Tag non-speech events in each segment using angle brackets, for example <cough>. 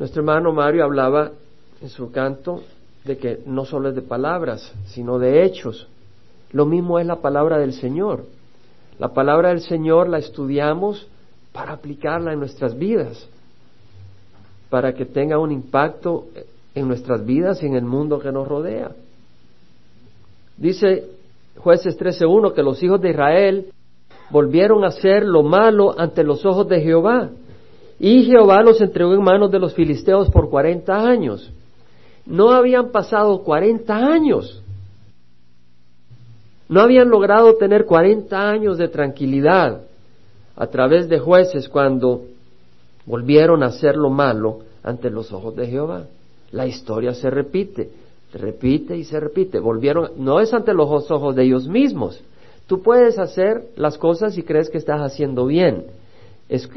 Nuestro hermano Mario hablaba en su canto de que no solo es de palabras, sino de hechos. Lo mismo es la palabra del Señor. La palabra del Señor la estudiamos para aplicarla en nuestras vidas, para que tenga un impacto en nuestras vidas y en el mundo que nos rodea. Dice jueces 13.1 que los hijos de Israel volvieron a hacer lo malo ante los ojos de Jehová. Y Jehová los entregó en manos de los filisteos por cuarenta años. No habían pasado cuarenta años. No habían logrado tener cuarenta años de tranquilidad a través de jueces cuando volvieron a hacer lo malo ante los ojos de Jehová. La historia se repite, repite y se repite. Volvieron, no es ante los ojos de ellos mismos. Tú puedes hacer las cosas y crees que estás haciendo bien. Es,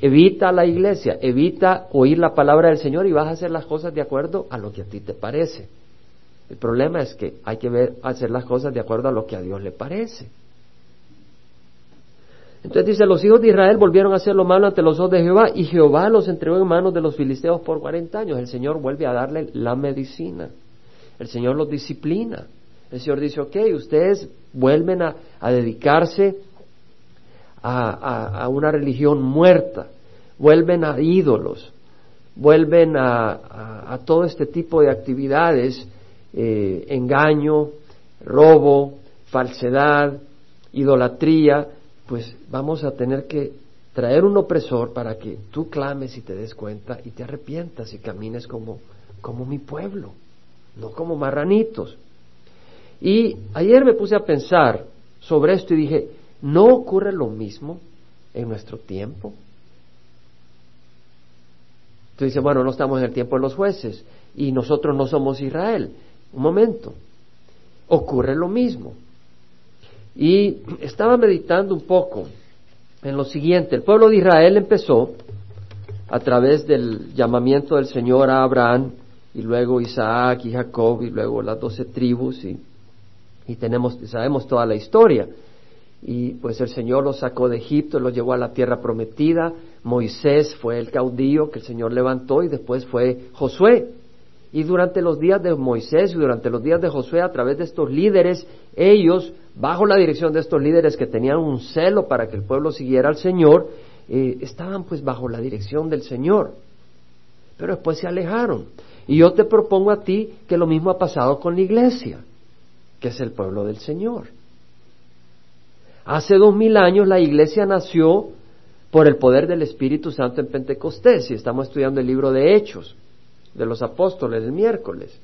evita la iglesia, evita oír la palabra del Señor y vas a hacer las cosas de acuerdo a lo que a ti te parece. El problema es que hay que hacer las cosas de acuerdo a lo que a Dios le parece. Entonces dice, los hijos de Israel volvieron a hacer lo malo ante los ojos de Jehová y Jehová los entregó en manos de los filisteos por cuarenta años. El Señor vuelve a darle la medicina. El Señor los disciplina. El Señor dice, ok, ustedes vuelven a, dedicarse a, una religión muerta, vuelven a ídolos, vuelven a, todo este tipo de actividades, eh, engaño, robo, falsedad, idolatría, pues vamos a tener que traer un opresor para que tú clames y te des cuenta y te arrepientas y camines como, como mi pueblo, no como marranitos. Y ayer me puse a pensar sobre esto y dije, ¿no ocurre lo mismo en nuestro tiempo? Tú dices, bueno, no estamos en el tiempo de los jueces y nosotros no somos Israel. Un momento, ocurre lo mismo. Y estaba meditando un poco en lo siguiente. El pueblo de Israel empezó a través del llamamiento del Señor a Abraham y luego Isaac y Jacob y luego las doce tribus y, y tenemos, sabemos toda la historia. Y pues el Señor los sacó de Egipto, los llevó a la tierra prometida. Moisés fue el caudillo que el Señor levantó y después fue Josué. Y durante los días de Moisés y durante los días de Josué, a través de estos líderes, ellos, bajo la dirección de estos líderes que tenían un celo para que el pueblo siguiera al Señor, eh, estaban pues bajo la dirección del Señor. Pero después se alejaron. Y yo te propongo a ti que lo mismo ha pasado con la iglesia, que es el pueblo del Señor. Hace dos mil años la iglesia nació por el poder del Espíritu Santo en Pentecostés y estamos estudiando el libro de Hechos de los apóstoles el miércoles.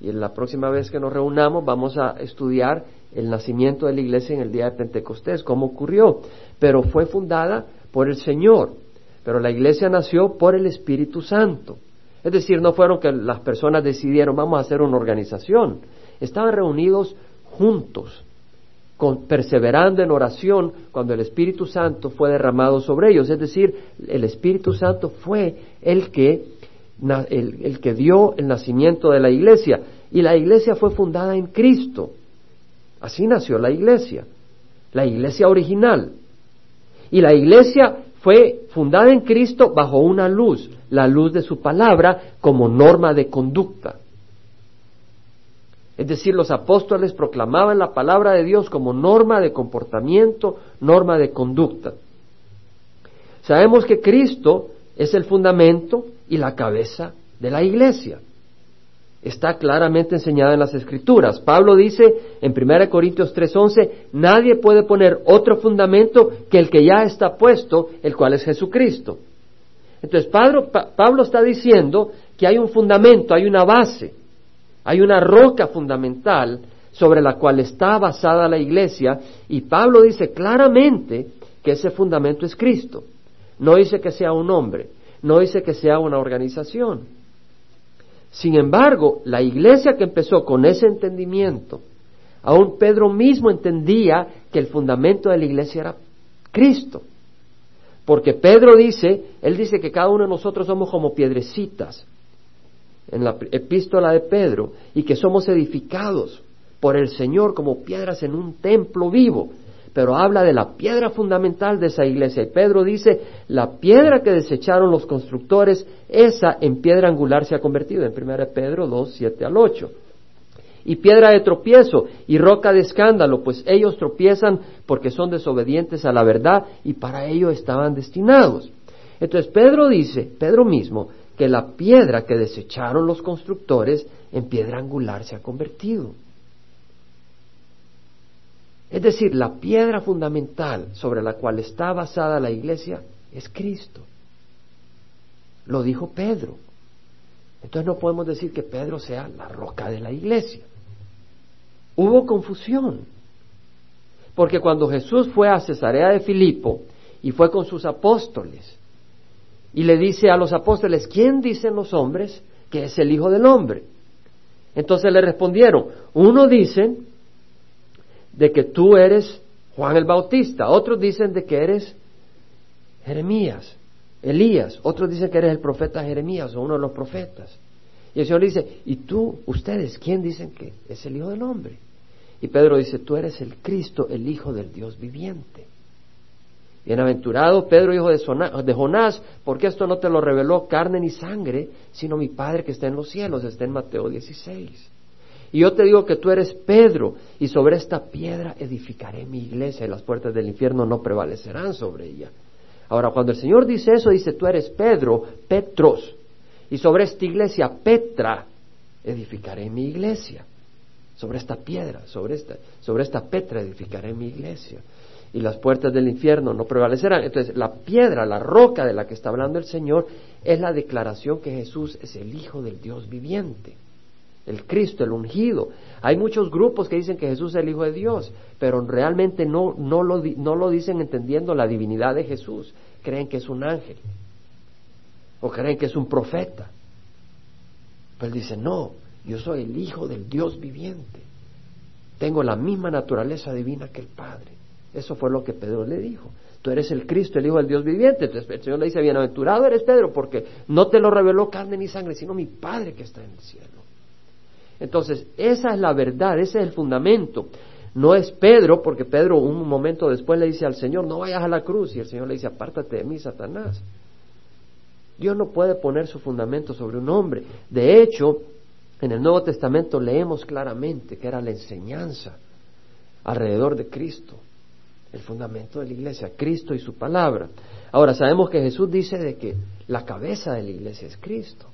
Y en la próxima vez que nos reunamos vamos a estudiar el nacimiento de la iglesia en el día de Pentecostés, cómo ocurrió. Pero fue fundada por el Señor. Pero la iglesia nació por el Espíritu Santo. Es decir, no fueron que las personas decidieron vamos a hacer una organización. Estaban reunidos juntos, perseverando en oración cuando el Espíritu Santo fue derramado sobre ellos. Es decir, el Espíritu Santo fue el que el, que dio el nacimiento de la iglesia. Y la iglesia fue fundada en Cristo. Así nació la iglesia, la iglesia original. Y la iglesia fue fundada en Cristo bajo una luz, la luz de su palabra como norma de conducta. Es decir, los apóstoles proclamaban la palabra de Dios como norma de comportamiento, norma de conducta. Sabemos que Cristo es el fundamento y la cabeza de la iglesia. Está claramente enseñada en las Escrituras. Pablo dice en 1 Corintios 3:11, nadie puede poner otro fundamento que el que ya está puesto, el cual es Jesucristo. Entonces Pablo, Pablo está diciendo que hay un fundamento, hay una base, hay una roca fundamental sobre la cual está basada la iglesia y Pablo dice claramente que ese fundamento es Cristo. No dice que sea un hombre, no dice que sea una organización. Sin embargo, la iglesia que empezó con ese entendimiento, aún Pedro mismo entendía que el fundamento de la iglesia era Cristo. Porque Pedro dice, él dice que cada uno de nosotros somos como piedrecitas en la epístola de Pedro y que somos edificados por el Señor como piedras en un templo vivo. pero habla de la piedra fundamental de esa iglesia. Y Pedro dice, la piedra que desecharon los constructores, esa en piedra angular se ha convertido, en 1 Pedro 2, 7 al 8. Y piedra de tropiezo y roca de escándalo, pues ellos tropiezan porque son desobedientes a la verdad y para ello estaban destinados. Entonces Pedro dice, Pedro mismo, que la piedra que desecharon los constructores en piedra angular se ha convertido. Es decir, la piedra fundamental sobre la cual está basada la iglesia es Cristo. Lo dijo Pedro. Entonces no podemos decir que Pedro sea la roca de la iglesia. Hubo confusión. Porque cuando Jesús fue a Cesarea de Filipo y fue con sus apóstoles y le dice a los apóstoles, ¿quién dicen los hombres que es el Hijo del Hombre? Entonces le respondieron, uno dicen de que tú eres Juan el Bautista, otros dicen de que eres Jeremías, Elías, otros dicen que eres el profeta Jeremías o uno de los profetas. Y el Señor dice, ¿y tú, ustedes, quién dicen que es el Hijo del Hombre? Y Pedro dice, tú eres el Cristo, el Hijo del Dios viviente. Bienaventurado Pedro, hijo de Jonás, porque esto no te lo reveló carne ni sangre, sino mi Padre que está en los cielos, está en Mateo 16. Y yo te digo que tú eres Pedro, y sobre esta piedra edificaré mi iglesia, y las puertas del infierno no prevalecerán sobre ella. Ahora, cuando el Señor dice eso, dice, tú eres Pedro, Petros, y sobre esta iglesia, Petra, edificaré mi iglesia. Sobre esta piedra, sobre esta, sobre esta Petra edificaré mi iglesia. Y las puertas del infierno no prevalecerán. Entonces, la piedra, la roca de la que está hablando el Señor, es la declaración que Jesús es el Hijo del Dios viviente el Cristo, el ungido. Hay muchos grupos que dicen que Jesús es el Hijo de Dios, pero realmente no, no, lo, no lo dicen entendiendo la divinidad de Jesús. Creen que es un ángel o creen que es un profeta. Pero él dice, no, yo soy el Hijo del Dios viviente. Tengo la misma naturaleza divina que el Padre. Eso fue lo que Pedro le dijo. Tú eres el Cristo, el Hijo del Dios viviente. Entonces el Señor le dice, bienaventurado eres Pedro, porque no te lo reveló carne ni sangre, sino mi Padre que está en el cielo. Entonces, esa es la verdad, ese es el fundamento. No es Pedro, porque Pedro un momento después le dice al Señor, no vayas a la cruz, y el Señor le dice, apártate de mí, Satanás. Dios no puede poner su fundamento sobre un hombre. De hecho, en el Nuevo Testamento leemos claramente que era la enseñanza alrededor de Cristo, el fundamento de la iglesia, Cristo y su palabra. Ahora, sabemos que Jesús dice de que la cabeza de la iglesia es Cristo.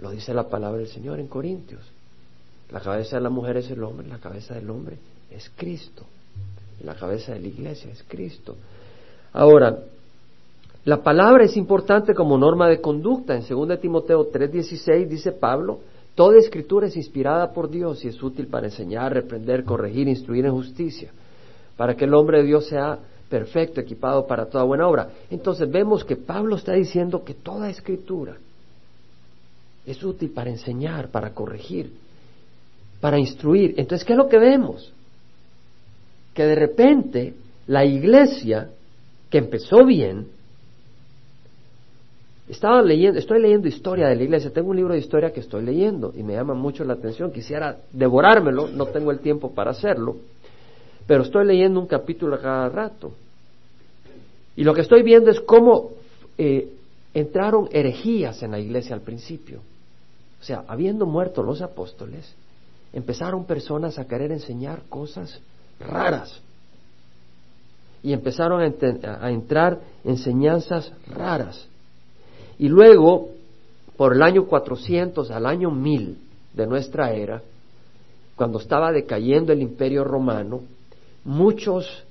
Lo dice la palabra del Señor en Corintios. La cabeza de la mujer es el hombre, la cabeza del hombre es Cristo. La cabeza de la iglesia es Cristo. Ahora, la palabra es importante como norma de conducta. En 2 Timoteo 3:16 dice Pablo, toda escritura es inspirada por Dios y es útil para enseñar, reprender, corregir, instruir en justicia, para que el hombre de Dios sea perfecto, equipado para toda buena obra. Entonces vemos que Pablo está diciendo que toda escritura es útil para enseñar, para corregir, para instruir. Entonces, ¿qué es lo que vemos? Que de repente la iglesia, que empezó bien, estaba leyendo, estoy leyendo historia de la iglesia, tengo un libro de historia que estoy leyendo y me llama mucho la atención, quisiera devorármelo, no tengo el tiempo para hacerlo, pero estoy leyendo un capítulo cada rato. Y lo que estoy viendo es cómo eh, entraron herejías en la iglesia al principio. O sea, habiendo muerto los apóstoles, empezaron personas a querer enseñar cosas raras. Y empezaron a, entrar enseñanzas raras. Y luego, por el año 400 al año 1000 de nuestra era, cuando estaba decayendo el imperio romano, muchos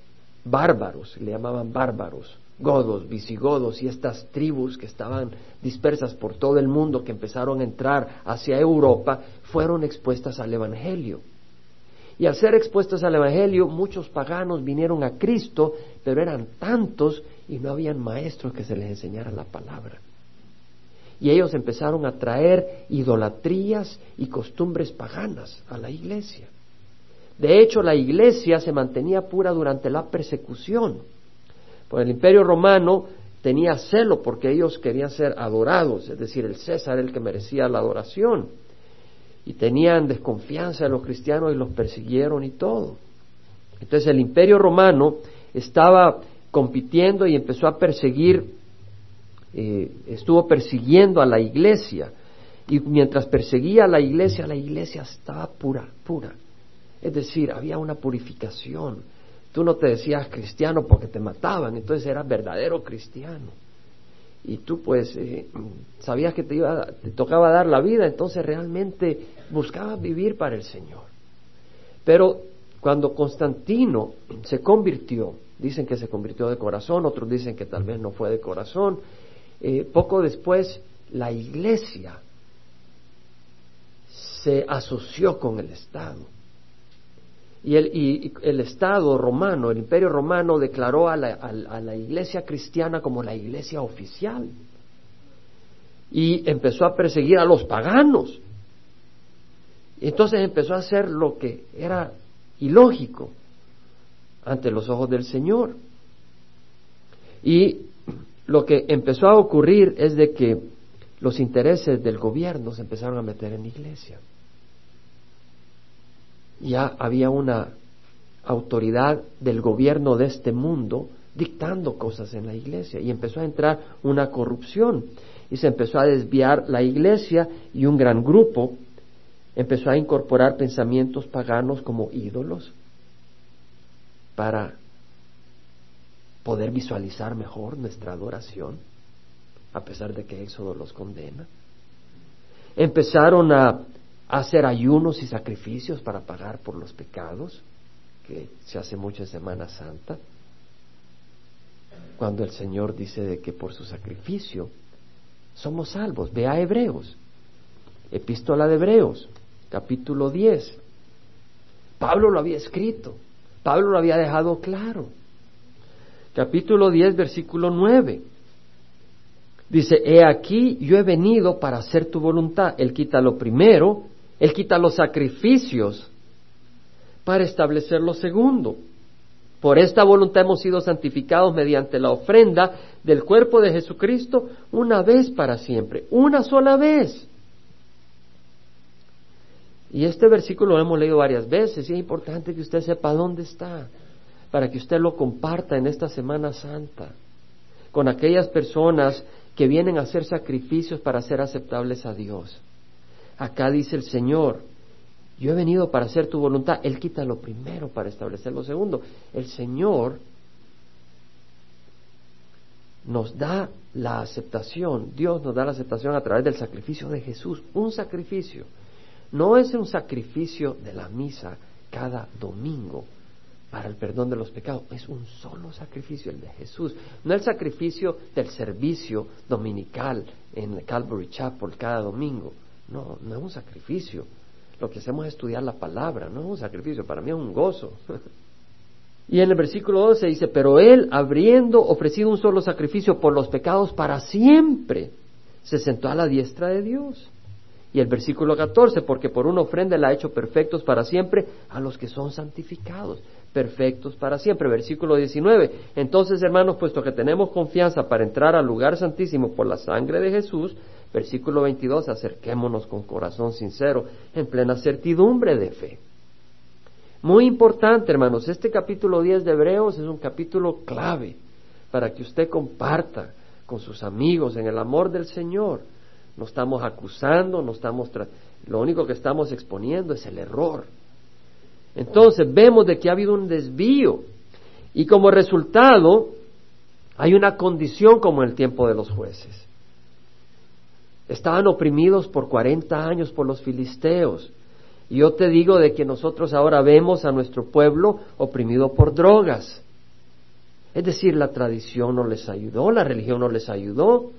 bárbaros, le llamaban bárbaros, godos, visigodos y estas tribus que estaban dispersas por todo el mundo, que empezaron a entrar hacia Europa, fueron expuestas al Evangelio. Y al ser expuestas al Evangelio, muchos paganos vinieron a Cristo, pero eran tantos y no habían maestros que se les enseñara la palabra. Y ellos empezaron a traer idolatrías y costumbres paganas a la iglesia. De hecho, la iglesia se mantenía pura durante la persecución pues el imperio romano tenía celo porque ellos querían ser adorados, es decir, el César el que merecía la adoración. Y tenían desconfianza de los cristianos y los persiguieron y todo. Entonces el imperio romano estaba compitiendo y empezó a perseguir, eh, estuvo persiguiendo a la iglesia. Y mientras perseguía a la iglesia, la iglesia estaba pura, pura. Es decir, había una purificación. Tú no te decías cristiano porque te mataban, entonces eras verdadero cristiano. Y tú pues eh, sabías que te, iba, te tocaba dar la vida, entonces realmente buscabas vivir para el Señor. Pero cuando Constantino se convirtió, dicen que se convirtió de corazón, otros dicen que tal vez no fue de corazón, eh, poco después la iglesia se asoció con el Estado. Y el, el Estado romano, el imperio romano, declaró a la, a la iglesia cristiana como la iglesia oficial. Y empezó a perseguir a los paganos. Entonces empezó a hacer lo que era ilógico ante los ojos del Señor. Y lo que empezó a ocurrir es de que los intereses del gobierno se empezaron a meter en la iglesia. Ya había una autoridad del gobierno de este mundo dictando cosas en la iglesia y empezó a entrar una corrupción y se empezó a desviar la iglesia y un gran grupo empezó a incorporar pensamientos paganos como ídolos para poder visualizar mejor nuestra adoración, a pesar de que Éxodo los condena. Empezaron a hacer ayunos y sacrificios para pagar por los pecados, que se hace mucho en Semana Santa, cuando el Señor dice de que por su sacrificio somos salvos. Ve a Hebreos, epístola de Hebreos, capítulo 10. Pablo lo había escrito, Pablo lo había dejado claro. Capítulo 10, versículo 9. Dice, he aquí, yo he venido para hacer tu voluntad. Él quita lo primero, él quita los sacrificios para establecer lo segundo. Por esta voluntad hemos sido santificados mediante la ofrenda del cuerpo de Jesucristo una vez para siempre, una sola vez. Y este versículo lo hemos leído varias veces y es importante que usted sepa dónde está, para que usted lo comparta en esta Semana Santa con aquellas personas que vienen a hacer sacrificios para ser aceptables a Dios. Acá dice el Señor, yo he venido para hacer tu voluntad. Él quita lo primero para establecer lo segundo. El Señor nos da la aceptación, Dios nos da la aceptación a través del sacrificio de Jesús, un sacrificio no es un sacrificio de la misa cada domingo para el perdón de los pecados, es un solo sacrificio, el de Jesús. No el sacrificio del servicio dominical en Calvary Chapel cada domingo. No, no es un sacrificio. Lo que hacemos es estudiar la palabra, no es un sacrificio, para mí es un gozo. <laughs> y en el versículo 12 dice, pero él, habiendo ofrecido un solo sacrificio por los pecados para siempre, se sentó a la diestra de Dios. Y el versículo 14, porque por una ofrenda le ha hecho perfectos para siempre a los que son santificados, perfectos para siempre. Versículo 19, entonces hermanos, puesto que tenemos confianza para entrar al lugar santísimo por la sangre de Jesús, versículo 22, acerquémonos con corazón sincero, en plena certidumbre de fe. Muy importante, hermanos, este capítulo 10 de Hebreos es un capítulo clave para que usted comparta con sus amigos en el amor del Señor no estamos acusando, no estamos lo único que estamos exponiendo es el error. Entonces vemos de que ha habido un desvío y como resultado hay una condición como en el tiempo de los jueces. Estaban oprimidos por 40 años por los filisteos. Y yo te digo de que nosotros ahora vemos a nuestro pueblo oprimido por drogas. Es decir, la tradición no les ayudó, la religión no les ayudó,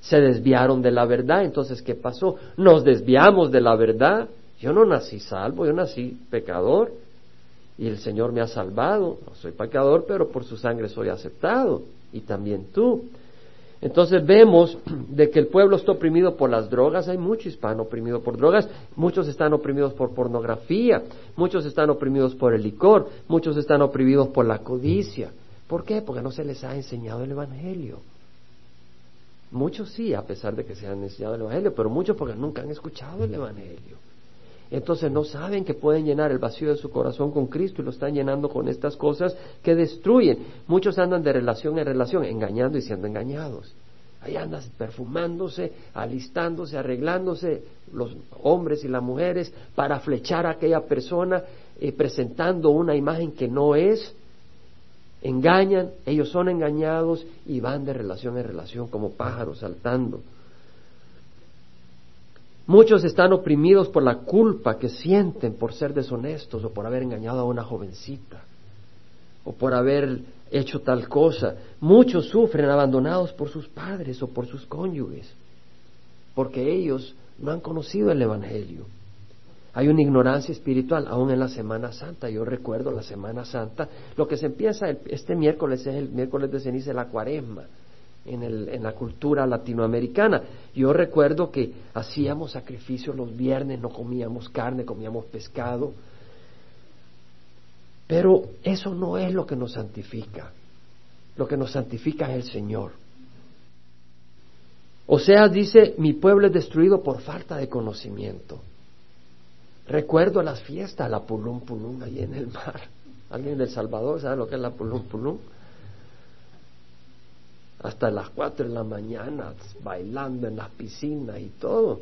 se desviaron de la verdad. Entonces, ¿qué pasó? Nos desviamos de la verdad. Yo no nací salvo, yo nací pecador y el Señor me ha salvado. No soy pecador, pero por su sangre soy aceptado y también tú. Entonces vemos de que el pueblo está oprimido por las drogas, hay mucho hispano oprimido por drogas, muchos están oprimidos por pornografía, muchos están oprimidos por el licor, muchos están oprimidos por la codicia. ¿Por qué? Porque no se les ha enseñado el Evangelio. Muchos sí, a pesar de que se han enseñado el Evangelio, pero muchos porque nunca han escuchado el Evangelio. Entonces no saben que pueden llenar el vacío de su corazón con Cristo y lo están llenando con estas cosas que destruyen. Muchos andan de relación en relación, engañando y siendo engañados. Ahí andan perfumándose, alistándose, arreglándose los hombres y las mujeres para flechar a aquella persona, eh, presentando una imagen que no es. Engañan, ellos son engañados y van de relación en relación como pájaros saltando. Muchos están oprimidos por la culpa que sienten por ser deshonestos o por haber engañado a una jovencita o por haber hecho tal cosa. Muchos sufren abandonados por sus padres o por sus cónyuges porque ellos no han conocido el Evangelio. Hay una ignorancia espiritual, aún en la Semana Santa. Yo recuerdo la Semana Santa. Lo que se empieza este miércoles es el miércoles de ceniza la cuaresma en, el, en la cultura latinoamericana. Yo recuerdo que hacíamos sacrificios los viernes, no comíamos carne, comíamos pescado. Pero eso no es lo que nos santifica. Lo que nos santifica es el Señor. O sea, dice, mi pueblo es destruido por falta de conocimiento. Recuerdo las fiestas, la pulum pulum ahí en el mar. <laughs> ¿Alguien del Salvador sabe lo que es la pulum pulum? Hasta las cuatro de la mañana bailando en las piscinas y todo.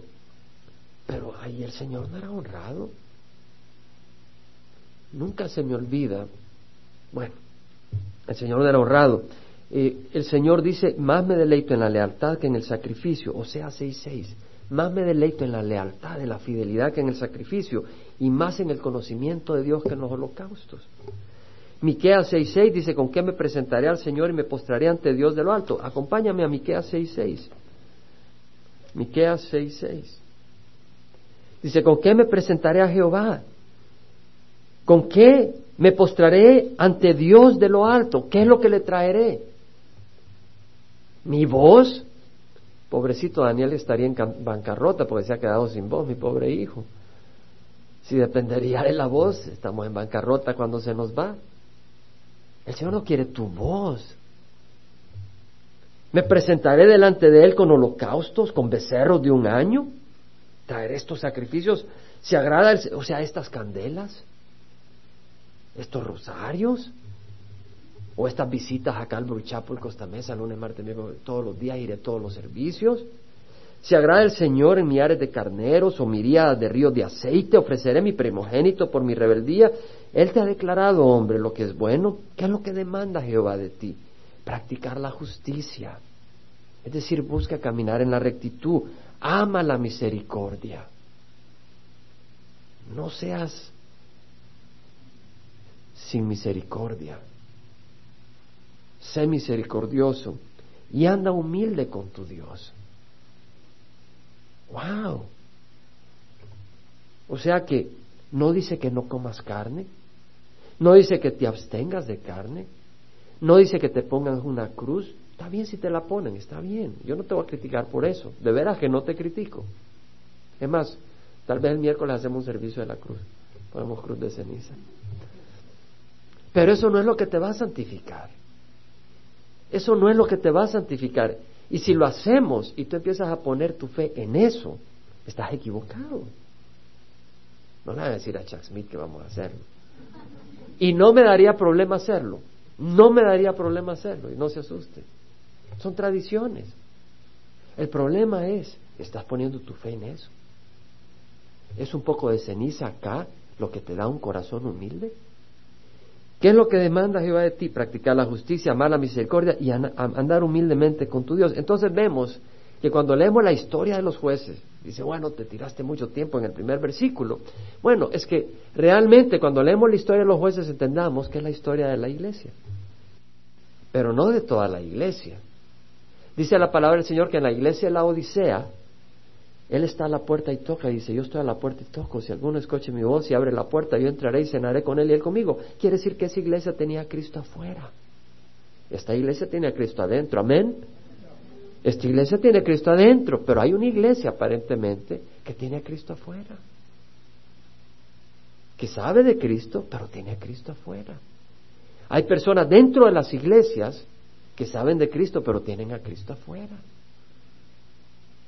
Pero ahí el Señor no era honrado. Nunca se me olvida. Bueno, el Señor no era honrado. Eh, el Señor dice, más me deleito en la lealtad que en el sacrificio, o sea, seis seis. Más me deleito en la lealtad, en la fidelidad que en el sacrificio, y más en el conocimiento de Dios que en los holocaustos. Miqueas 6.6 dice, ¿con qué me presentaré al Señor y me postraré ante Dios de lo alto? Acompáñame a Miqueas 6.6. Miqueas 6.6. Dice, ¿con qué me presentaré a Jehová? ¿Con qué me postraré ante Dios de lo alto? ¿Qué es lo que le traeré? ¿Mi voz? Pobrecito Daniel estaría en bancarrota porque se ha quedado sin voz, mi pobre hijo. Si dependería de la voz, estamos en bancarrota cuando se nos va. El Señor no quiere tu voz. Me presentaré delante de Él con holocaustos, con becerros de un año. Traeré estos sacrificios. ¿Se agrada, o sea, estas candelas? ¿Estos rosarios? ¿O estas visitas acá al Bruchapel, Costa Mesa, lunes, martes, miércoles, todos los días iré a todos los servicios? ¿Se agrada el Señor en millares de carneros o miríadas de ríos de aceite? ¿Ofreceré mi primogénito por mi rebeldía? Él te ha declarado, hombre, lo que es bueno. ¿Qué es lo que demanda Jehová de ti? Practicar la justicia. Es decir, busca caminar en la rectitud. Ama la misericordia. No seas sin misericordia. Sé misericordioso y anda humilde con tu Dios. ¡Wow! O sea que no dice que no comas carne, no dice que te abstengas de carne. No dice que te pongan una cruz. Está bien si te la ponen, está bien. Yo no te voy a criticar por eso. De veras que no te critico. Es más, tal vez el miércoles hacemos un servicio de la cruz. Ponemos cruz de ceniza. Pero eso no es lo que te va a santificar. Eso no es lo que te va a santificar. Y si lo hacemos y tú empiezas a poner tu fe en eso, estás equivocado. No le van a decir a Chuck Smith que vamos a hacerlo. Y no me daría problema hacerlo. No me daría problema hacerlo. Y no se asuste. Son tradiciones. El problema es, estás poniendo tu fe en eso. Es un poco de ceniza acá lo que te da un corazón humilde. ¿Qué es lo que demanda Jehová de ti? Practicar la justicia, amar la misericordia y andar humildemente con tu Dios. Entonces vemos que cuando leemos la historia de los jueces, dice, bueno, te tiraste mucho tiempo en el primer versículo. Bueno, es que realmente cuando leemos la historia de los jueces entendamos que es la historia de la iglesia, pero no de toda la iglesia. Dice la palabra del Señor que en la iglesia de la Odisea, Él está a la puerta y toca, dice, yo estoy a la puerta y toco, si alguno escuche mi voz y abre la puerta, yo entraré y cenaré con Él y Él conmigo. Quiere decir que esa iglesia tenía a Cristo afuera. Esta iglesia tiene a Cristo adentro, amén. Esta iglesia tiene a Cristo adentro, pero hay una iglesia aparentemente que tiene a Cristo afuera. Que sabe de Cristo, pero tiene a Cristo afuera. Hay personas dentro de las iglesias que saben de Cristo, pero tienen a Cristo afuera.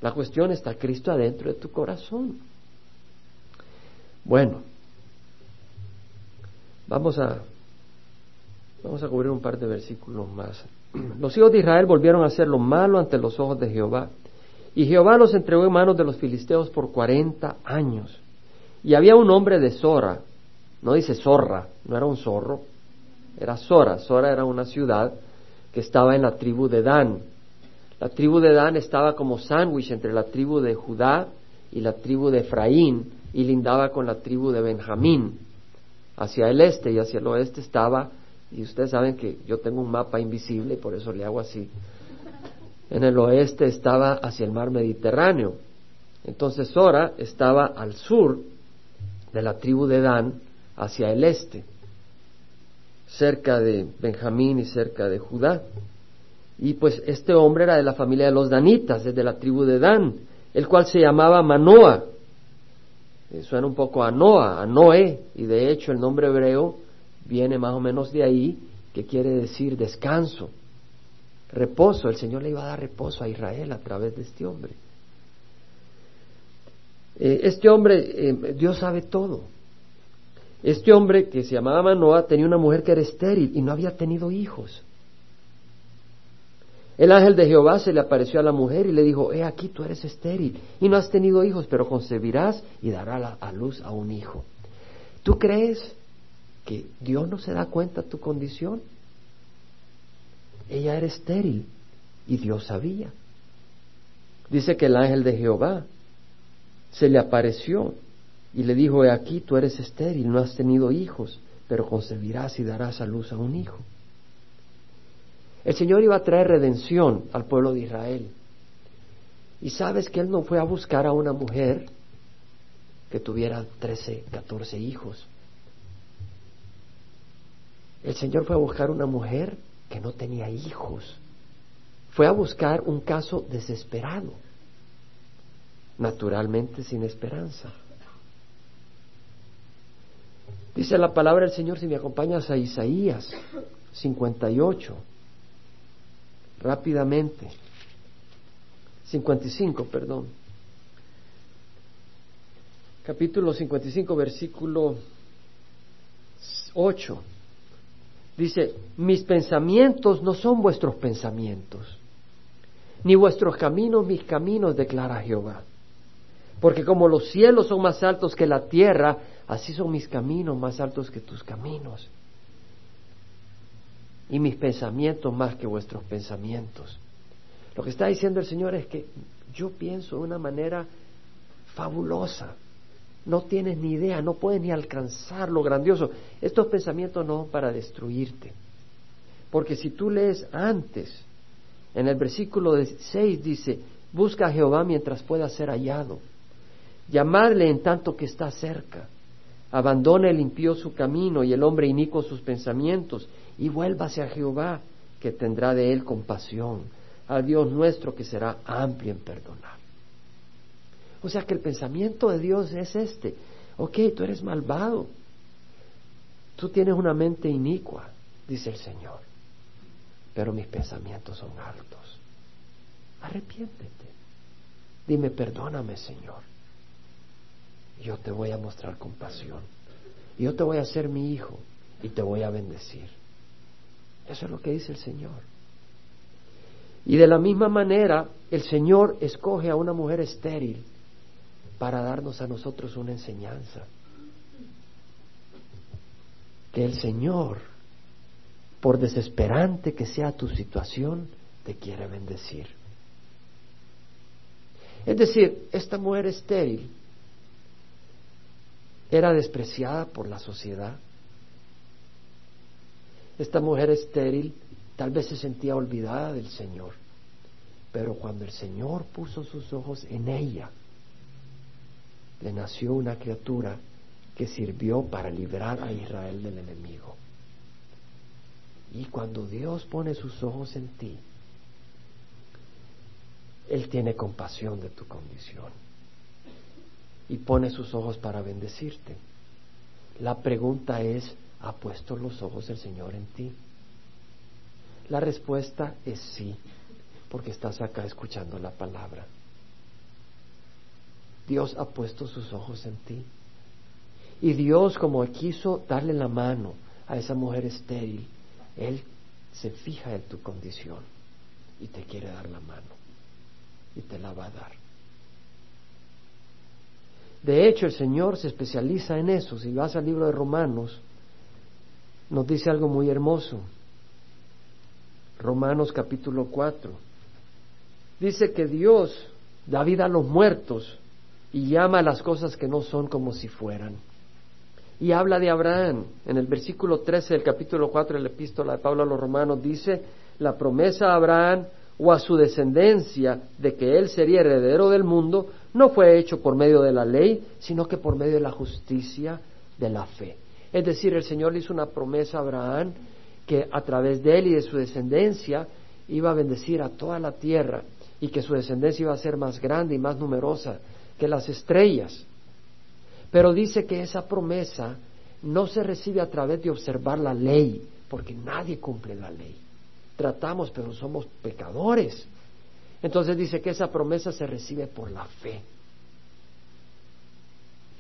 La cuestión está Cristo adentro de tu corazón. Bueno, vamos a vamos a cubrir un par de versículos más. <clears throat> Los hijos de Israel volvieron a hacer lo malo ante los ojos de Jehová. Y Jehová los entregó en manos de los filisteos por cuarenta años. Y había un hombre de Sora, no dice zorra, no era un zorro, era Sora. Sora era una ciudad que estaba en la tribu de Dan. La tribu de Dan estaba como sándwich entre la tribu de Judá y la tribu de Efraín y lindaba con la tribu de Benjamín. Hacia el este y hacia el oeste estaba, y ustedes saben que yo tengo un mapa invisible por eso le hago así. En el oeste estaba hacia el mar Mediterráneo. Entonces Sora estaba al sur de la tribu de Dan hacia el este, cerca de Benjamín y cerca de Judá. Y pues este hombre era de la familia de los danitas, desde la tribu de Dan, el cual se llamaba Manoa. Eh, suena un poco a Noa, a Noé, y de hecho el nombre hebreo viene más o menos de ahí, que quiere decir descanso, reposo. El Señor le iba a dar reposo a Israel a través de este hombre. Eh, este hombre, eh, Dios sabe todo. Este hombre que se llamaba Manoa tenía una mujer que era estéril y no había tenido hijos. El ángel de Jehová se le apareció a la mujer y le dijo, he aquí tú eres estéril y no has tenido hijos, pero concebirás y darás a luz a un hijo. ¿Tú crees que Dios no se da cuenta de tu condición? Ella era estéril y Dios sabía. Dice que el ángel de Jehová se le apareció y le dijo, he aquí tú eres estéril, no has tenido hijos, pero concebirás y darás a luz a un hijo. El Señor iba a traer redención al pueblo de Israel. Y sabes que Él no fue a buscar a una mujer que tuviera 13, 14 hijos. El Señor fue a buscar una mujer que no tenía hijos. Fue a buscar un caso desesperado, naturalmente sin esperanza. Dice la palabra del Señor si me acompañas a Isaías 58 rápidamente. 55, perdón. Capítulo 55, versículo 8. Dice, mis pensamientos no son vuestros pensamientos, ni vuestros caminos mis caminos, declara Jehová. Porque como los cielos son más altos que la tierra, así son mis caminos más altos que tus caminos y mis pensamientos más que vuestros pensamientos. Lo que está diciendo el Señor es que yo pienso de una manera fabulosa. No tienes ni idea, no puedes ni alcanzar lo grandioso. Estos pensamientos no son para destruirte. Porque si tú lees antes, en el versículo 6 dice, busca a Jehová mientras pueda ser hallado. Llamadle en tanto que está cerca. Abandone el impío su camino y el hombre inico sus pensamientos y vuélvase a Jehová, que tendrá de él compasión, a Dios nuestro que será amplio en perdonar. O sea que el pensamiento de Dios es este. Ok, tú eres malvado. Tú tienes una mente inicua, dice el Señor. Pero mis pensamientos son altos. Arrepiéntete. Dime, perdóname, Señor. Yo te voy a mostrar compasión. Yo te voy a hacer mi hijo y te voy a bendecir. Eso es lo que dice el Señor. Y de la misma manera, el Señor escoge a una mujer estéril para darnos a nosotros una enseñanza. Que el Señor, por desesperante que sea tu situación, te quiere bendecir. Es decir, esta mujer estéril era despreciada por la sociedad, esta mujer estéril tal vez se sentía olvidada del Señor, pero cuando el Señor puso sus ojos en ella, le nació una criatura que sirvió para librar a Israel del enemigo. Y cuando Dios pone sus ojos en ti, Él tiene compasión de tu condición y pone sus ojos para bendecirte. La pregunta es, ¿Ha puesto los ojos el Señor en ti? La respuesta es sí, porque estás acá escuchando la palabra. Dios ha puesto sus ojos en ti. Y Dios, como quiso darle la mano a esa mujer estéril, Él se fija en tu condición y te quiere dar la mano y te la va a dar. De hecho, el Señor se especializa en eso. Si vas al libro de Romanos, nos dice algo muy hermoso. Romanos capítulo 4. Dice que Dios da vida a los muertos y llama a las cosas que no son como si fueran. Y habla de Abraham. En el versículo 13 del capítulo 4 de la epístola de Pablo a los Romanos dice, la promesa a Abraham o a su descendencia de que él sería heredero del mundo no fue hecho por medio de la ley, sino que por medio de la justicia de la fe. Es decir, el Señor le hizo una promesa a Abraham que a través de él y de su descendencia iba a bendecir a toda la tierra y que su descendencia iba a ser más grande y más numerosa que las estrellas. Pero dice que esa promesa no se recibe a través de observar la ley, porque nadie cumple la ley. Tratamos, pero somos pecadores. Entonces dice que esa promesa se recibe por la fe.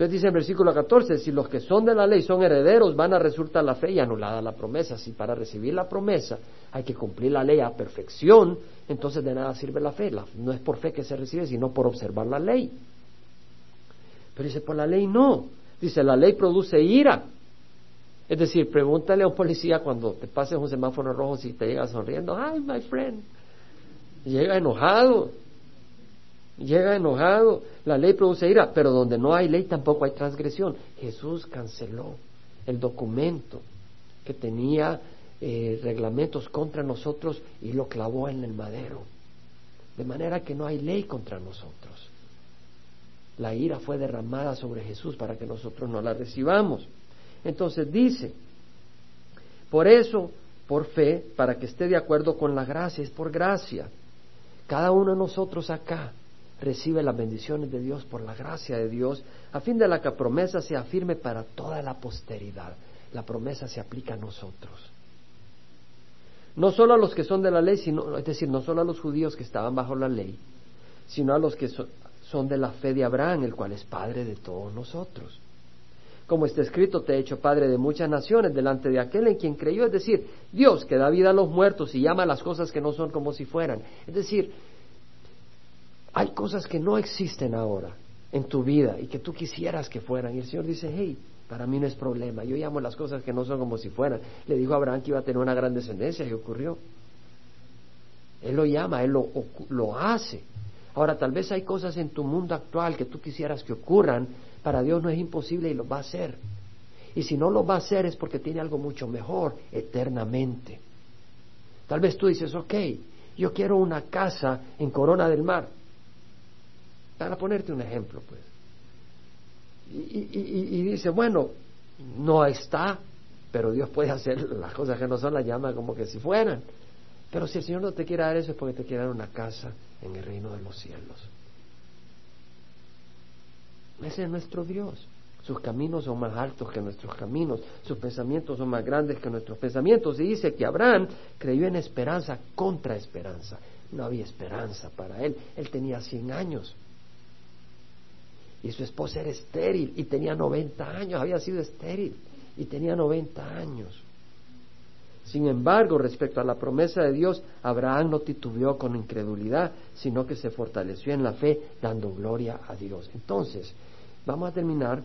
Entonces dice en versículo 14, si los que son de la ley son herederos, van a resultar la fe y anulada la promesa. Si para recibir la promesa hay que cumplir la ley a perfección, entonces de nada sirve la fe. no es por fe que se recibe, sino por observar la ley. Pero dice, por la ley no. Dice, la ley produce ira. Es decir, pregúntale a un policía cuando te pases un semáforo rojo si te llega sonriendo, hi my friend. Llega enojado llega enojado, la ley produce ira, pero donde no hay ley tampoco hay transgresión. Jesús canceló el documento que tenía eh, reglamentos contra nosotros y lo clavó en el madero. De manera que no hay ley contra nosotros. La ira fue derramada sobre Jesús para que nosotros no la recibamos. Entonces dice, por eso, por fe, para que esté de acuerdo con la gracia, es por gracia. Cada uno de nosotros acá recibe las bendiciones de Dios por la gracia de Dios, a fin de la que promesa se afirme para toda la posteridad. La promesa se aplica a nosotros. No solo a los que son de la ley, sino, es decir, no solo a los judíos que estaban bajo la ley, sino a los que son de la fe de Abraham, el cual es Padre de todos nosotros. Como está escrito, te he hecho Padre de muchas naciones delante de aquel en quien creyó, es decir, Dios que da vida a los muertos y llama a las cosas que no son como si fueran. Es decir, hay cosas que no existen ahora en tu vida y que tú quisieras que fueran. Y el Señor dice, hey, para mí no es problema. Yo llamo las cosas que no son como si fueran. Le dijo a Abraham que iba a tener una gran descendencia y ocurrió. Él lo llama, Él lo, lo hace. Ahora, tal vez hay cosas en tu mundo actual que tú quisieras que ocurran. Para Dios no es imposible y lo va a hacer. Y si no lo va a hacer es porque tiene algo mucho mejor eternamente. Tal vez tú dices, ok, yo quiero una casa en Corona del Mar. Para ponerte un ejemplo, pues. Y, dice, bueno, no está, pero Dios puede hacer las cosas que no son, las llama como que si fueran. Pero si el Señor no te quiere dar eso es porque te quiere dar una casa en el reino de los cielos. Ese es nuestro Dios. Sus caminos son más altos que nuestros caminos, sus pensamientos son más grandes que nuestros pensamientos. Y dice que Abraham creyó en esperanza contra esperanza. No había esperanza para él. Él tenía 100 años y su esposa era estéril y tenía 90 años, había sido estéril y tenía 90 años. Sin embargo, respecto a la promesa de Dios, Abraham no titubeó con incredulidad, sino que se fortaleció en la fe, dando gloria a Dios. Entonces, vamos a terminar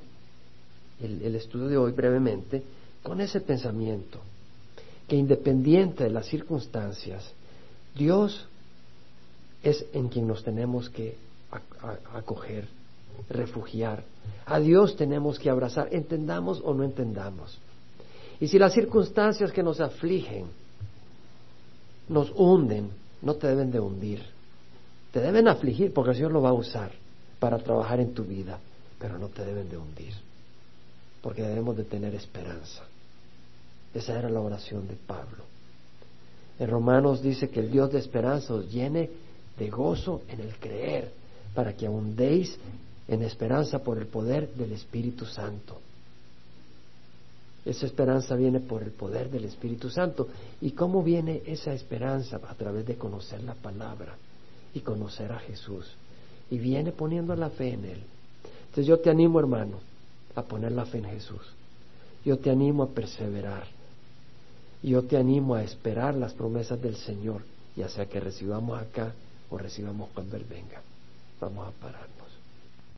el, el estudio de hoy brevemente con ese pensamiento, que independiente de las circunstancias, Dios es en quien nos tenemos que acoger refugiar. A Dios tenemos que abrazar, entendamos o no entendamos. Y si las circunstancias que nos afligen nos hunden, no te deben de hundir. Te deben afligir porque el Señor lo va a usar para trabajar en tu vida, pero no te deben de hundir. Porque debemos de tener esperanza. Esa era la oración de Pablo. En Romanos dice que el Dios de esperanza os llene de gozo en el creer, para que abundéis en esperanza por el poder del Espíritu Santo. Esa esperanza viene por el poder del Espíritu Santo. ¿Y cómo viene esa esperanza? A través de conocer la palabra y conocer a Jesús. Y viene poniendo la fe en Él. Entonces yo te animo, hermano, a poner la fe en Jesús. Yo te animo a perseverar. Yo te animo a esperar las promesas del Señor, ya sea que recibamos acá o recibamos cuando Él venga. Vamos a pararnos.